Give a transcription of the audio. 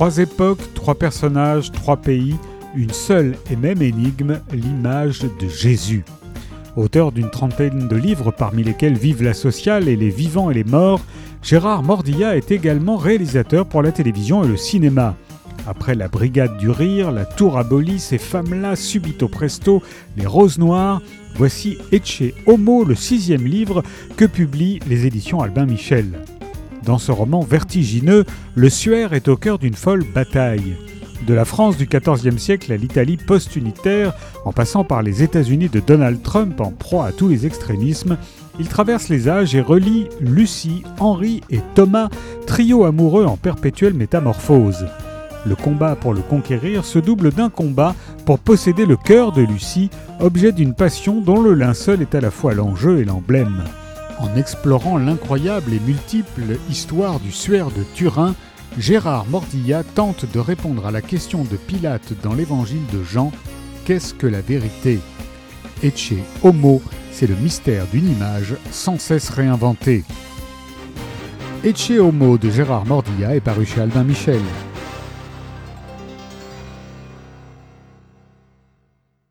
Trois époques, trois personnages, trois pays, une seule et même énigme, l'image de Jésus. Auteur d'une trentaine de livres parmi lesquels Vive la sociale et Les vivants et les morts, Gérard Mordilla est également réalisateur pour la télévision et le cinéma. Après la Brigade du Rire, la Tour abolie, ces femmes-là, subito presto, les Roses Noires, voici Etche Homo, le sixième livre que publient les éditions Albin Michel. Dans ce roman vertigineux, le Suaire est au cœur d'une folle bataille. De la France du XIVe siècle à l'Italie post-unitaire, en passant par les États-Unis de Donald Trump en proie à tous les extrémismes, il traverse les âges et relie Lucie, Henri et Thomas, trio amoureux en perpétuelle métamorphose. Le combat pour le conquérir se double d'un combat pour posséder le cœur de Lucie, objet d'une passion dont le linceul est à la fois l'enjeu et l'emblème. En explorant l'incroyable et multiple histoire du suaire de Turin, Gérard Mordilla tente de répondre à la question de Pilate dans l'évangile de Jean Qu'est-ce que la vérité? Ecce Homo, c'est le mystère d'une image sans cesse réinventée. Ecce Homo de Gérard Mordilla est paru chez Albin Michel.